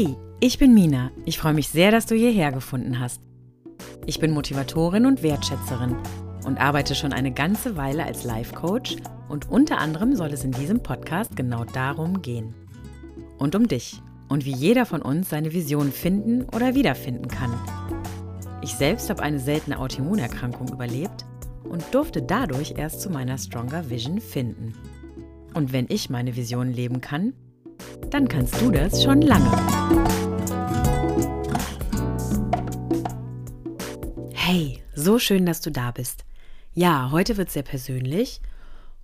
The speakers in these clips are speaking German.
Hey, ich bin Mina. Ich freue mich sehr, dass du hierher gefunden hast. Ich bin Motivatorin und Wertschätzerin und arbeite schon eine ganze Weile als Life Coach und unter anderem soll es in diesem Podcast genau darum gehen. Und um dich und wie jeder von uns seine Vision finden oder wiederfinden kann. Ich selbst habe eine seltene Autoimmunerkrankung überlebt und durfte dadurch erst zu meiner Stronger Vision finden. Und wenn ich meine Vision leben kann, dann kannst du das schon lange. Hey, so schön, dass du da bist. Ja, heute wird sehr persönlich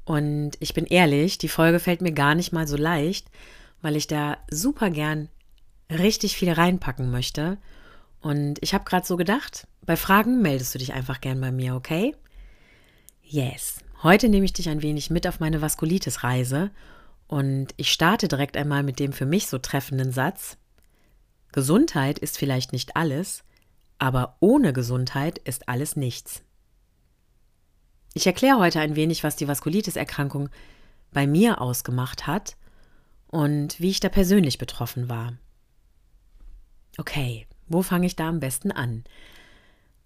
und ich bin ehrlich, die Folge fällt mir gar nicht mal so leicht, weil ich da super gern richtig viel reinpacken möchte. Und ich habe gerade so gedacht, bei Fragen meldest du dich einfach gern bei mir, okay? Yes. Heute nehme ich dich ein wenig mit auf meine Vaskulitis-Reise und ich starte direkt einmal mit dem für mich so treffenden Satz. Gesundheit ist vielleicht nicht alles, aber ohne Gesundheit ist alles nichts. Ich erkläre heute ein wenig, was die Vaskulitis-Erkrankung bei mir ausgemacht hat und wie ich da persönlich betroffen war. Okay, wo fange ich da am besten an?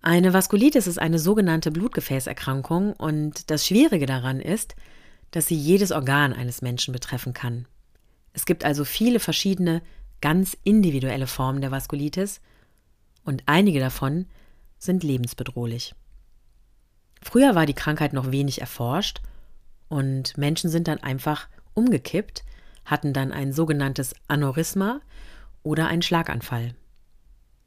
Eine Vaskulitis ist eine sogenannte Blutgefäßerkrankung und das Schwierige daran ist, dass sie jedes Organ eines Menschen betreffen kann. Es gibt also viele verschiedene, ganz individuelle Formen der Vaskulitis und einige davon sind lebensbedrohlich. Früher war die Krankheit noch wenig erforscht und Menschen sind dann einfach umgekippt, hatten dann ein sogenanntes Aneurysma oder einen Schlaganfall.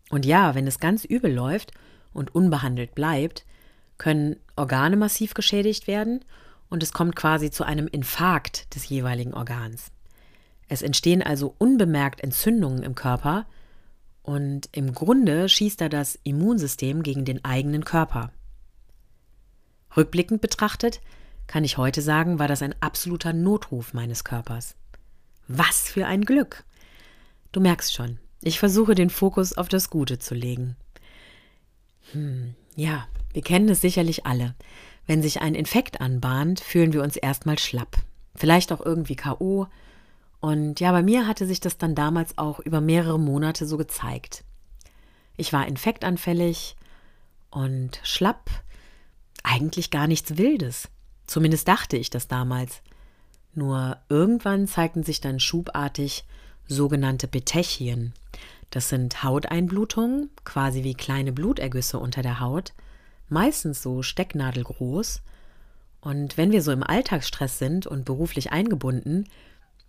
Und ja, wenn es ganz übel läuft und unbehandelt bleibt, können Organe massiv geschädigt werden und es kommt quasi zu einem Infarkt des jeweiligen Organs. Es entstehen also unbemerkt Entzündungen im Körper und im Grunde schießt da das Immunsystem gegen den eigenen Körper. Rückblickend betrachtet kann ich heute sagen, war das ein absoluter Notruf meines Körpers. Was für ein Glück! Du merkst schon, ich versuche den Fokus auf das Gute zu legen. Hm, ja, wir kennen es sicherlich alle. Wenn sich ein Infekt anbahnt, fühlen wir uns erstmal schlapp. Vielleicht auch irgendwie K.O. Und ja, bei mir hatte sich das dann damals auch über mehrere Monate so gezeigt. Ich war infektanfällig und schlapp, eigentlich gar nichts Wildes. Zumindest dachte ich das damals. Nur irgendwann zeigten sich dann schubartig sogenannte Petechien. Das sind Hauteinblutungen, quasi wie kleine Blutergüsse unter der Haut, meistens so stecknadelgroß. Und wenn wir so im Alltagsstress sind und beruflich eingebunden,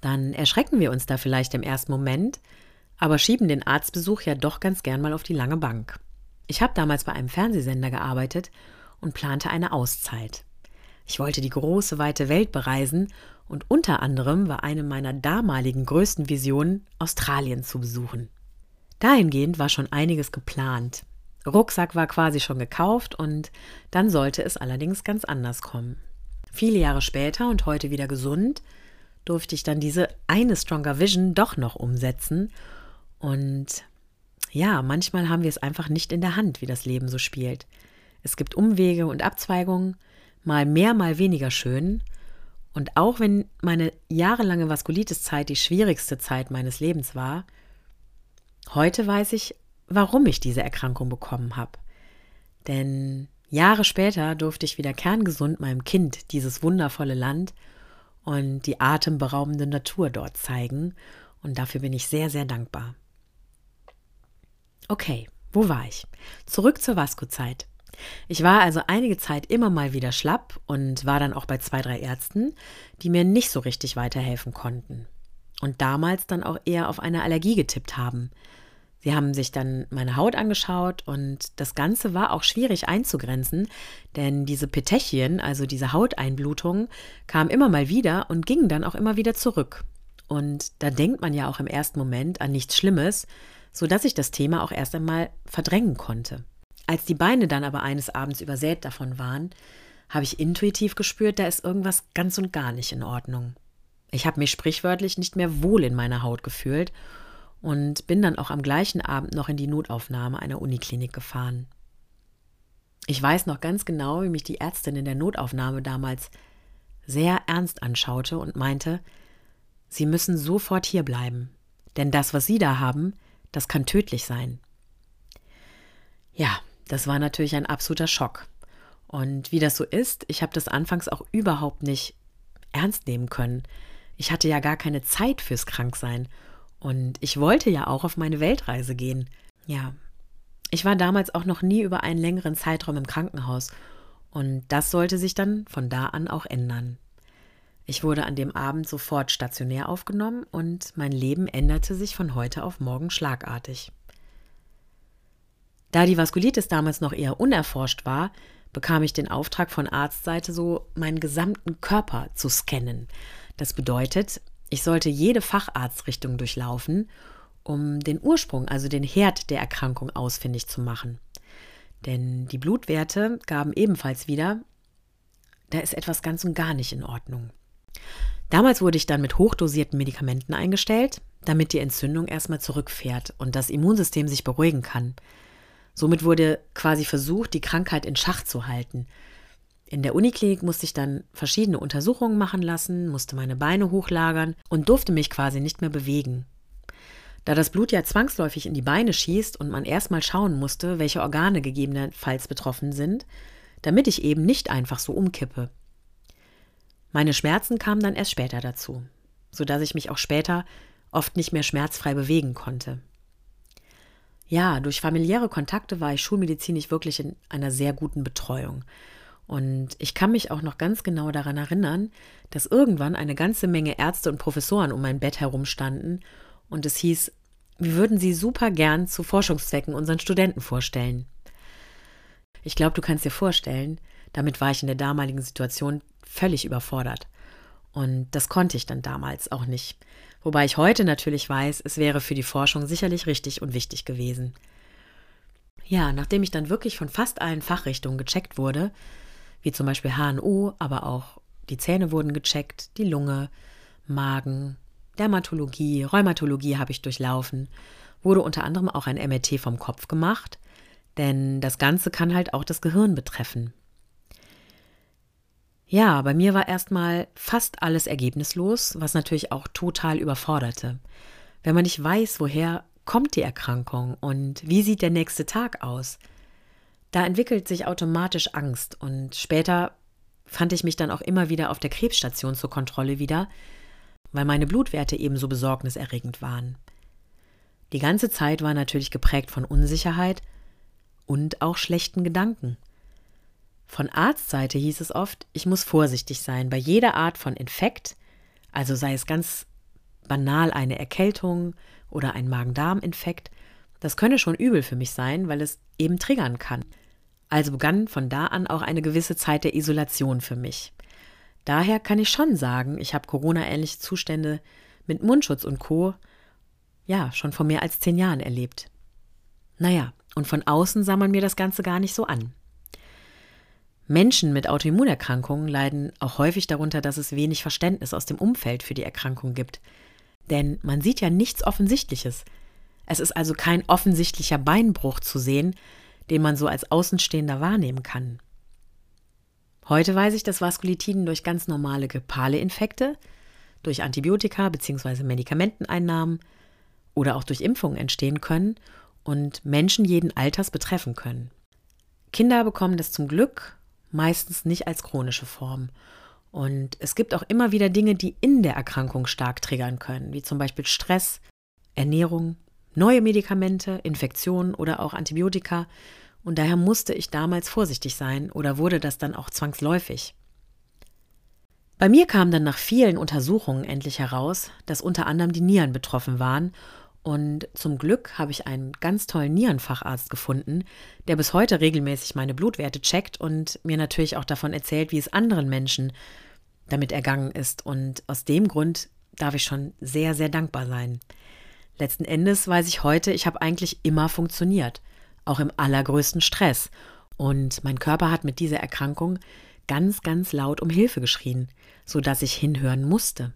dann erschrecken wir uns da vielleicht im ersten Moment, aber schieben den Arztbesuch ja doch ganz gern mal auf die lange Bank. Ich habe damals bei einem Fernsehsender gearbeitet und plante eine Auszeit. Ich wollte die große, weite Welt bereisen und unter anderem war eine meiner damaligen größten Visionen, Australien zu besuchen. Dahingehend war schon einiges geplant. Rucksack war quasi schon gekauft und dann sollte es allerdings ganz anders kommen. Viele Jahre später und heute wieder gesund, durfte ich dann diese eine Stronger Vision doch noch umsetzen. Und ja, manchmal haben wir es einfach nicht in der Hand, wie das Leben so spielt. Es gibt Umwege und Abzweigungen, mal mehr, mal weniger schön. Und auch wenn meine jahrelange Vaskulitis-Zeit die schwierigste Zeit meines Lebens war, heute weiß ich, warum ich diese Erkrankung bekommen habe. Denn Jahre später durfte ich wieder kerngesund meinem Kind dieses wundervolle Land und die atemberaubende Natur dort zeigen. Und dafür bin ich sehr, sehr dankbar. Okay, wo war ich? Zurück zur Vasco-Zeit. Ich war also einige Zeit immer mal wieder schlapp und war dann auch bei zwei, drei Ärzten, die mir nicht so richtig weiterhelfen konnten. Und damals dann auch eher auf eine Allergie getippt haben. Sie haben sich dann meine Haut angeschaut und das Ganze war auch schwierig einzugrenzen, denn diese Petechien, also diese Hauteinblutungen, kamen immer mal wieder und gingen dann auch immer wieder zurück. Und da denkt man ja auch im ersten Moment an nichts Schlimmes, sodass ich das Thema auch erst einmal verdrängen konnte. Als die Beine dann aber eines Abends übersät davon waren, habe ich intuitiv gespürt, da ist irgendwas ganz und gar nicht in Ordnung. Ich habe mich sprichwörtlich nicht mehr wohl in meiner Haut gefühlt und bin dann auch am gleichen Abend noch in die Notaufnahme einer Uniklinik gefahren. Ich weiß noch ganz genau, wie mich die Ärztin in der Notaufnahme damals sehr ernst anschaute und meinte, Sie müssen sofort hier bleiben. Denn das, was Sie da haben, das kann tödlich sein. Ja, das war natürlich ein absoluter Schock. Und wie das so ist, ich habe das anfangs auch überhaupt nicht ernst nehmen können. Ich hatte ja gar keine Zeit fürs Kranksein. Und ich wollte ja auch auf meine Weltreise gehen. Ja, ich war damals auch noch nie über einen längeren Zeitraum im Krankenhaus. Und das sollte sich dann von da an auch ändern. Ich wurde an dem Abend sofort stationär aufgenommen und mein Leben änderte sich von heute auf morgen schlagartig. Da die Vaskulitis damals noch eher unerforscht war, bekam ich den Auftrag von Arztseite, so meinen gesamten Körper zu scannen. Das bedeutet, ich sollte jede Facharztrichtung durchlaufen, um den Ursprung, also den Herd der Erkrankung ausfindig zu machen. Denn die Blutwerte gaben ebenfalls wieder, da ist etwas ganz und gar nicht in Ordnung. Damals wurde ich dann mit hochdosierten Medikamenten eingestellt, damit die Entzündung erstmal zurückfährt und das Immunsystem sich beruhigen kann. Somit wurde quasi versucht, die Krankheit in Schach zu halten. In der Uniklinik musste ich dann verschiedene Untersuchungen machen lassen, musste meine Beine hochlagern und durfte mich quasi nicht mehr bewegen. Da das Blut ja zwangsläufig in die Beine schießt und man erstmal schauen musste, welche Organe gegebenenfalls betroffen sind, damit ich eben nicht einfach so umkippe. Meine Schmerzen kamen dann erst später dazu, sodass ich mich auch später oft nicht mehr schmerzfrei bewegen konnte. Ja, durch familiäre Kontakte war ich schulmedizinisch wirklich in einer sehr guten Betreuung. Und ich kann mich auch noch ganz genau daran erinnern, dass irgendwann eine ganze Menge Ärzte und Professoren um mein Bett herumstanden und es hieß, wir würden sie super gern zu Forschungszwecken unseren Studenten vorstellen. Ich glaube, du kannst dir vorstellen, damit war ich in der damaligen Situation völlig überfordert. Und das konnte ich dann damals auch nicht. Wobei ich heute natürlich weiß, es wäre für die Forschung sicherlich richtig und wichtig gewesen. Ja, nachdem ich dann wirklich von fast allen Fachrichtungen gecheckt wurde, wie zum Beispiel HNO, aber auch die Zähne wurden gecheckt, die Lunge, Magen, Dermatologie, Rheumatologie habe ich durchlaufen, wurde unter anderem auch ein MRT vom Kopf gemacht, denn das Ganze kann halt auch das Gehirn betreffen. Ja, bei mir war erstmal fast alles ergebnislos, was natürlich auch total überforderte. Wenn man nicht weiß, woher kommt die Erkrankung und wie sieht der nächste Tag aus, da entwickelt sich automatisch Angst und später fand ich mich dann auch immer wieder auf der Krebsstation zur Kontrolle wieder, weil meine Blutwerte ebenso besorgniserregend waren. Die ganze Zeit war natürlich geprägt von Unsicherheit und auch schlechten Gedanken. Von Arztseite hieß es oft, ich muss vorsichtig sein bei jeder Art von Infekt, also sei es ganz banal eine Erkältung oder ein Magen-Darm-Infekt, das könne schon übel für mich sein, weil es eben triggern kann. Also begann von da an auch eine gewisse Zeit der Isolation für mich. Daher kann ich schon sagen, ich habe Corona-ähnliche Zustände mit Mundschutz und Co. ja schon vor mehr als zehn Jahren erlebt. Naja, und von außen sah man mir das Ganze gar nicht so an. Menschen mit Autoimmunerkrankungen leiden auch häufig darunter, dass es wenig Verständnis aus dem Umfeld für die Erkrankung gibt. Denn man sieht ja nichts Offensichtliches. Es ist also kein offensichtlicher Beinbruch zu sehen, den man so als Außenstehender wahrnehmen kann. Heute weiß ich, dass Vaskulitiden durch ganz normale grippale Infekte, durch Antibiotika bzw. Medikamenteneinnahmen oder auch durch Impfungen entstehen können und Menschen jeden Alters betreffen können. Kinder bekommen das zum Glück meistens nicht als chronische Form. Und es gibt auch immer wieder Dinge, die in der Erkrankung stark triggern können, wie zum Beispiel Stress, Ernährung, neue Medikamente, Infektionen oder auch Antibiotika. Und daher musste ich damals vorsichtig sein oder wurde das dann auch zwangsläufig. Bei mir kam dann nach vielen Untersuchungen endlich heraus, dass unter anderem die Nieren betroffen waren und zum Glück habe ich einen ganz tollen Nierenfacharzt gefunden, der bis heute regelmäßig meine Blutwerte checkt und mir natürlich auch davon erzählt, wie es anderen Menschen damit ergangen ist. Und aus dem Grund darf ich schon sehr, sehr dankbar sein. Letzten Endes weiß ich heute, ich habe eigentlich immer funktioniert, auch im allergrößten Stress. Und mein Körper hat mit dieser Erkrankung ganz, ganz laut um Hilfe geschrien, sodass ich hinhören musste.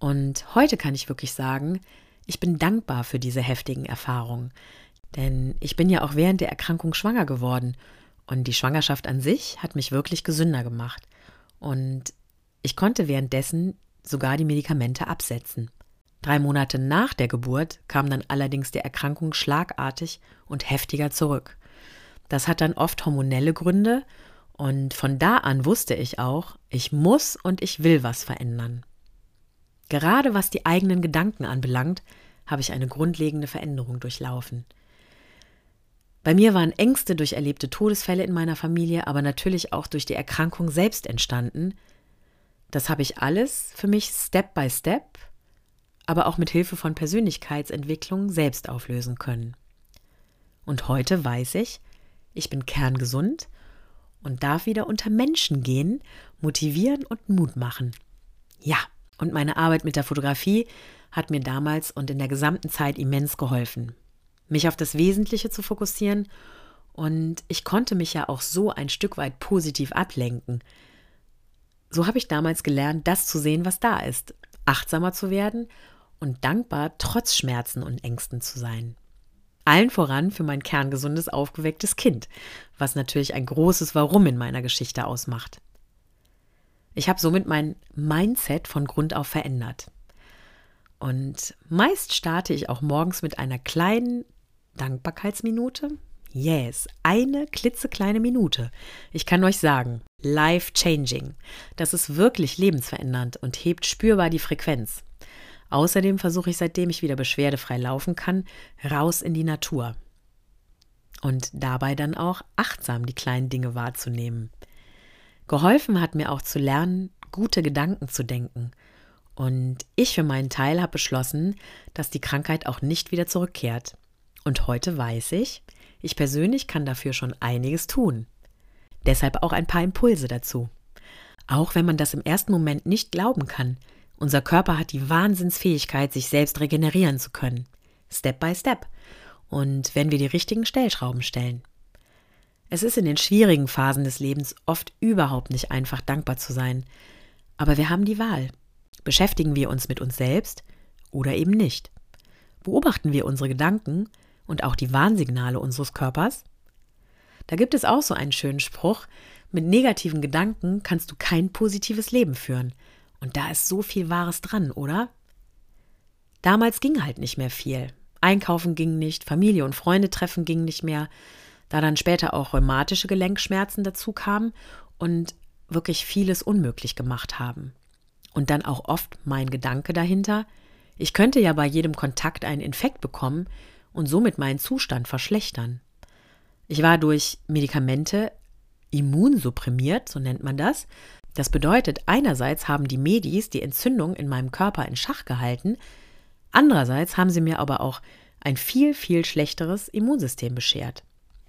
Und heute kann ich wirklich sagen, ich bin dankbar für diese heftigen Erfahrungen, denn ich bin ja auch während der Erkrankung schwanger geworden und die Schwangerschaft an sich hat mich wirklich gesünder gemacht und ich konnte währenddessen sogar die Medikamente absetzen. Drei Monate nach der Geburt kam dann allerdings die Erkrankung schlagartig und heftiger zurück. Das hat dann oft hormonelle Gründe und von da an wusste ich auch, ich muss und ich will was verändern. Gerade was die eigenen Gedanken anbelangt, habe ich eine grundlegende Veränderung durchlaufen. Bei mir waren Ängste durch erlebte Todesfälle in meiner Familie, aber natürlich auch durch die Erkrankung selbst entstanden. Das habe ich alles für mich Step by Step, aber auch mit Hilfe von Persönlichkeitsentwicklung selbst auflösen können. Und heute weiß ich, ich bin kerngesund und darf wieder unter Menschen gehen, motivieren und Mut machen. Ja, und meine Arbeit mit der Fotografie hat mir damals und in der gesamten Zeit immens geholfen, mich auf das Wesentliche zu fokussieren und ich konnte mich ja auch so ein Stück weit positiv ablenken. So habe ich damals gelernt, das zu sehen, was da ist, achtsamer zu werden und dankbar trotz Schmerzen und Ängsten zu sein. Allen voran für mein kerngesundes, aufgewecktes Kind, was natürlich ein großes Warum in meiner Geschichte ausmacht. Ich habe somit mein Mindset von Grund auf verändert. Und meist starte ich auch morgens mit einer kleinen Dankbarkeitsminute. Yes, eine klitzekleine Minute. Ich kann euch sagen, life changing. Das ist wirklich lebensverändernd und hebt spürbar die Frequenz. Außerdem versuche ich, seitdem ich wieder beschwerdefrei laufen kann, raus in die Natur. Und dabei dann auch achtsam die kleinen Dinge wahrzunehmen. Geholfen hat mir auch zu lernen, gute Gedanken zu denken. Und ich für meinen Teil habe beschlossen, dass die Krankheit auch nicht wieder zurückkehrt. Und heute weiß ich, ich persönlich kann dafür schon einiges tun. Deshalb auch ein paar Impulse dazu. Auch wenn man das im ersten Moment nicht glauben kann, unser Körper hat die Wahnsinnsfähigkeit, sich selbst regenerieren zu können. Step by Step. Und wenn wir die richtigen Stellschrauben stellen. Es ist in den schwierigen Phasen des Lebens oft überhaupt nicht einfach dankbar zu sein. Aber wir haben die Wahl. Beschäftigen wir uns mit uns selbst oder eben nicht? Beobachten wir unsere Gedanken und auch die Warnsignale unseres Körpers? Da gibt es auch so einen schönen Spruch, mit negativen Gedanken kannst du kein positives Leben führen. Und da ist so viel Wahres dran, oder? Damals ging halt nicht mehr viel. Einkaufen ging nicht, Familie und Freunde treffen ging nicht mehr, da dann später auch rheumatische Gelenkschmerzen dazu kamen und wirklich vieles unmöglich gemacht haben. Und dann auch oft mein Gedanke dahinter, ich könnte ja bei jedem Kontakt einen Infekt bekommen und somit meinen Zustand verschlechtern. Ich war durch Medikamente immunsupprimiert, so nennt man das, das bedeutet, einerseits haben die Medis die Entzündung in meinem Körper in Schach gehalten, andererseits haben sie mir aber auch ein viel, viel schlechteres Immunsystem beschert,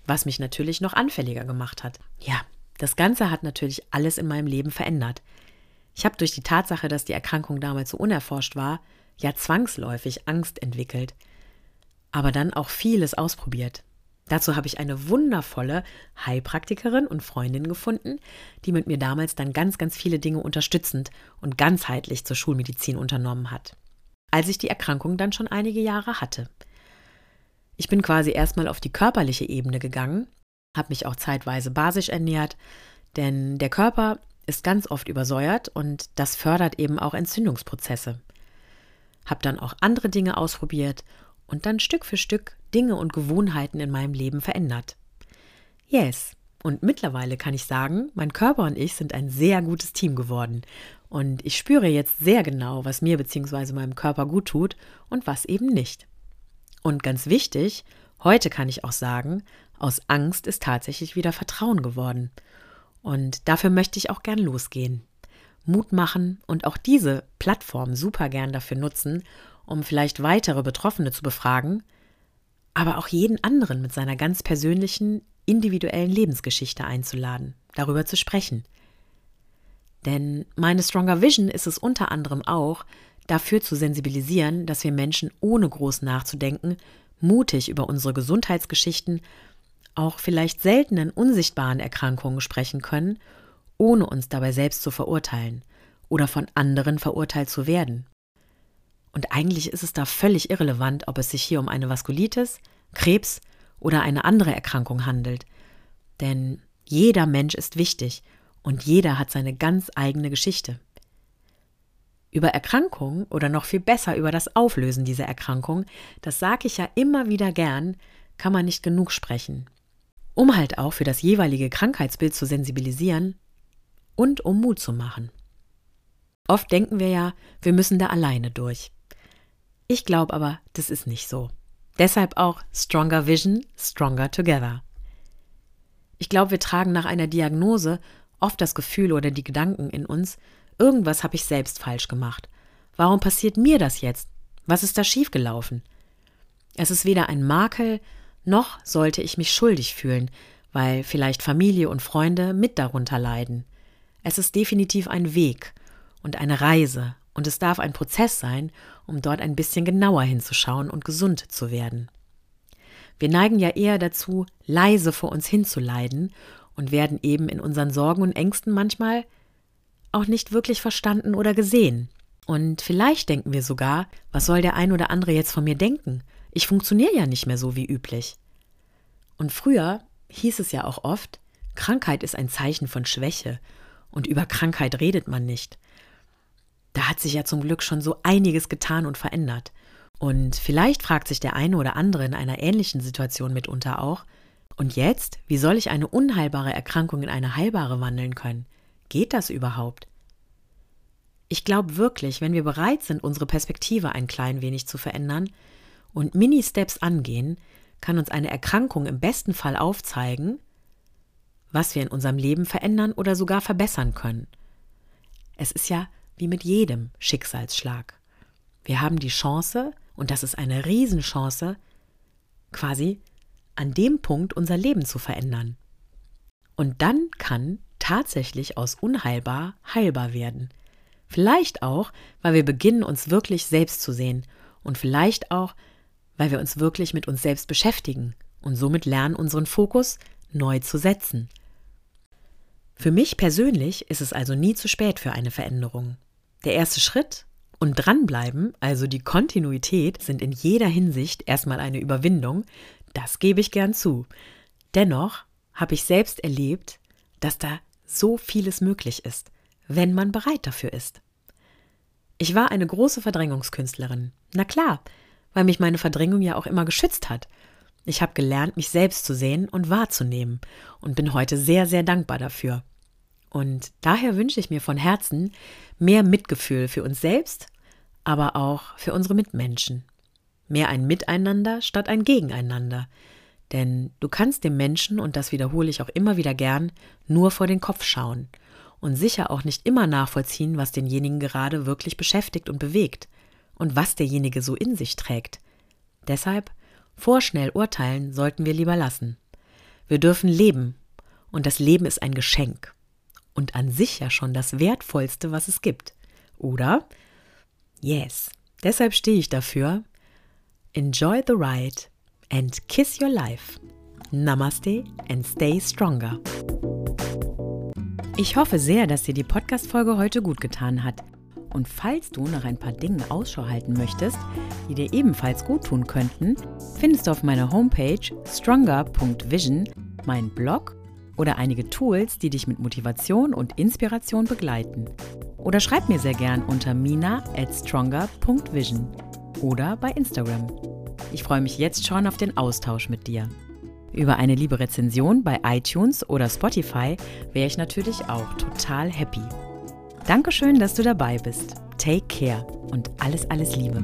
was mich natürlich noch anfälliger gemacht hat. Ja, das Ganze hat natürlich alles in meinem Leben verändert. Ich habe durch die Tatsache, dass die Erkrankung damals so unerforscht war, ja zwangsläufig Angst entwickelt, aber dann auch vieles ausprobiert. Dazu habe ich eine wundervolle Heilpraktikerin und Freundin gefunden, die mit mir damals dann ganz, ganz viele Dinge unterstützend und ganzheitlich zur Schulmedizin unternommen hat. Als ich die Erkrankung dann schon einige Jahre hatte. Ich bin quasi erstmal auf die körperliche Ebene gegangen, habe mich auch zeitweise basisch ernährt, denn der Körper ist ganz oft übersäuert und das fördert eben auch Entzündungsprozesse. Habe dann auch andere Dinge ausprobiert und dann Stück für Stück Dinge und Gewohnheiten in meinem Leben verändert. Yes. Und mittlerweile kann ich sagen, mein Körper und ich sind ein sehr gutes Team geworden. Und ich spüre jetzt sehr genau, was mir bzw. meinem Körper gut tut und was eben nicht. Und ganz wichtig, heute kann ich auch sagen, aus Angst ist tatsächlich wieder Vertrauen geworden. Und dafür möchte ich auch gern losgehen. Mut machen und auch diese Plattform super gern dafür nutzen, um vielleicht weitere Betroffene zu befragen, aber auch jeden anderen mit seiner ganz persönlichen, individuellen Lebensgeschichte einzuladen, darüber zu sprechen. Denn meine Stronger Vision ist es unter anderem auch, dafür zu sensibilisieren, dass wir Menschen ohne groß nachzudenken mutig über unsere Gesundheitsgeschichten, auch vielleicht seltenen unsichtbaren Erkrankungen sprechen können, ohne uns dabei selbst zu verurteilen oder von anderen verurteilt zu werden. Und eigentlich ist es da völlig irrelevant, ob es sich hier um eine Vaskulitis, Krebs oder eine andere Erkrankung handelt. Denn jeder Mensch ist wichtig und jeder hat seine ganz eigene Geschichte. Über Erkrankungen oder noch viel besser über das Auflösen dieser Erkrankung, das sage ich ja immer wieder gern, kann man nicht genug sprechen. Um halt auch für das jeweilige Krankheitsbild zu sensibilisieren und um Mut zu machen. Oft denken wir ja, wir müssen da alleine durch. Ich glaube aber, das ist nicht so. Deshalb auch Stronger Vision, Stronger Together. Ich glaube, wir tragen nach einer Diagnose oft das Gefühl oder die Gedanken in uns, Irgendwas habe ich selbst falsch gemacht. Warum passiert mir das jetzt? Was ist da schiefgelaufen? Es ist weder ein Makel, noch sollte ich mich schuldig fühlen, weil vielleicht Familie und Freunde mit darunter leiden. Es ist definitiv ein Weg und eine Reise, und es darf ein Prozess sein, um dort ein bisschen genauer hinzuschauen und gesund zu werden. Wir neigen ja eher dazu, leise vor uns hinzuleiden und werden eben in unseren Sorgen und Ängsten manchmal auch nicht wirklich verstanden oder gesehen. Und vielleicht denken wir sogar, was soll der ein oder andere jetzt von mir denken? Ich funktioniere ja nicht mehr so wie üblich. Und früher hieß es ja auch oft, Krankheit ist ein Zeichen von Schwäche und über Krankheit redet man nicht. Da hat sich ja zum Glück schon so einiges getan und verändert. Und vielleicht fragt sich der eine oder andere in einer ähnlichen Situation mitunter auch, und jetzt, wie soll ich eine unheilbare Erkrankung in eine heilbare wandeln können? Geht das überhaupt? Ich glaube wirklich, wenn wir bereit sind, unsere Perspektive ein klein wenig zu verändern und Mini-Steps angehen, kann uns eine Erkrankung im besten Fall aufzeigen, was wir in unserem Leben verändern oder sogar verbessern können. Es ist ja wie mit jedem Schicksalsschlag. Wir haben die Chance, und das ist eine Riesenchance, quasi an dem Punkt unser Leben zu verändern. Und dann kann tatsächlich aus unheilbar heilbar werden. Vielleicht auch, weil wir beginnen, uns wirklich selbst zu sehen und vielleicht auch, weil wir uns wirklich mit uns selbst beschäftigen und somit lernen, unseren Fokus neu zu setzen. Für mich persönlich ist es also nie zu spät für eine Veränderung. Der erste Schritt und dranbleiben, also die Kontinuität, sind in jeder Hinsicht erstmal eine Überwindung, das gebe ich gern zu. Dennoch habe ich selbst erlebt, dass da so vieles möglich ist, wenn man bereit dafür ist. Ich war eine große Verdrängungskünstlerin. Na klar, weil mich meine Verdrängung ja auch immer geschützt hat. Ich habe gelernt, mich selbst zu sehen und wahrzunehmen und bin heute sehr, sehr dankbar dafür. Und daher wünsche ich mir von Herzen mehr Mitgefühl für uns selbst, aber auch für unsere Mitmenschen. Mehr ein Miteinander statt ein Gegeneinander, denn du kannst dem Menschen, und das wiederhole ich auch immer wieder gern, nur vor den Kopf schauen und sicher auch nicht immer nachvollziehen, was denjenigen gerade wirklich beschäftigt und bewegt und was derjenige so in sich trägt. Deshalb vorschnell urteilen sollten wir lieber lassen. Wir dürfen leben, und das Leben ist ein Geschenk und an sich ja schon das Wertvollste, was es gibt. Oder? Yes. Deshalb stehe ich dafür. Enjoy the ride and kiss your life. Namaste and stay stronger. Ich hoffe sehr, dass dir die Podcast-Folge heute gut getan hat. Und falls du nach ein paar Dingen Ausschau halten möchtest, die dir ebenfalls gut tun könnten, findest du auf meiner Homepage stronger.vision meinen Blog oder einige Tools, die dich mit Motivation und Inspiration begleiten. Oder schreib mir sehr gern unter mina at stronger.vision oder bei Instagram. Ich freue mich jetzt schon auf den Austausch mit dir. Über eine liebe Rezension bei iTunes oder Spotify wäre ich natürlich auch total happy. Dankeschön, dass du dabei bist. Take care und alles, alles Liebe.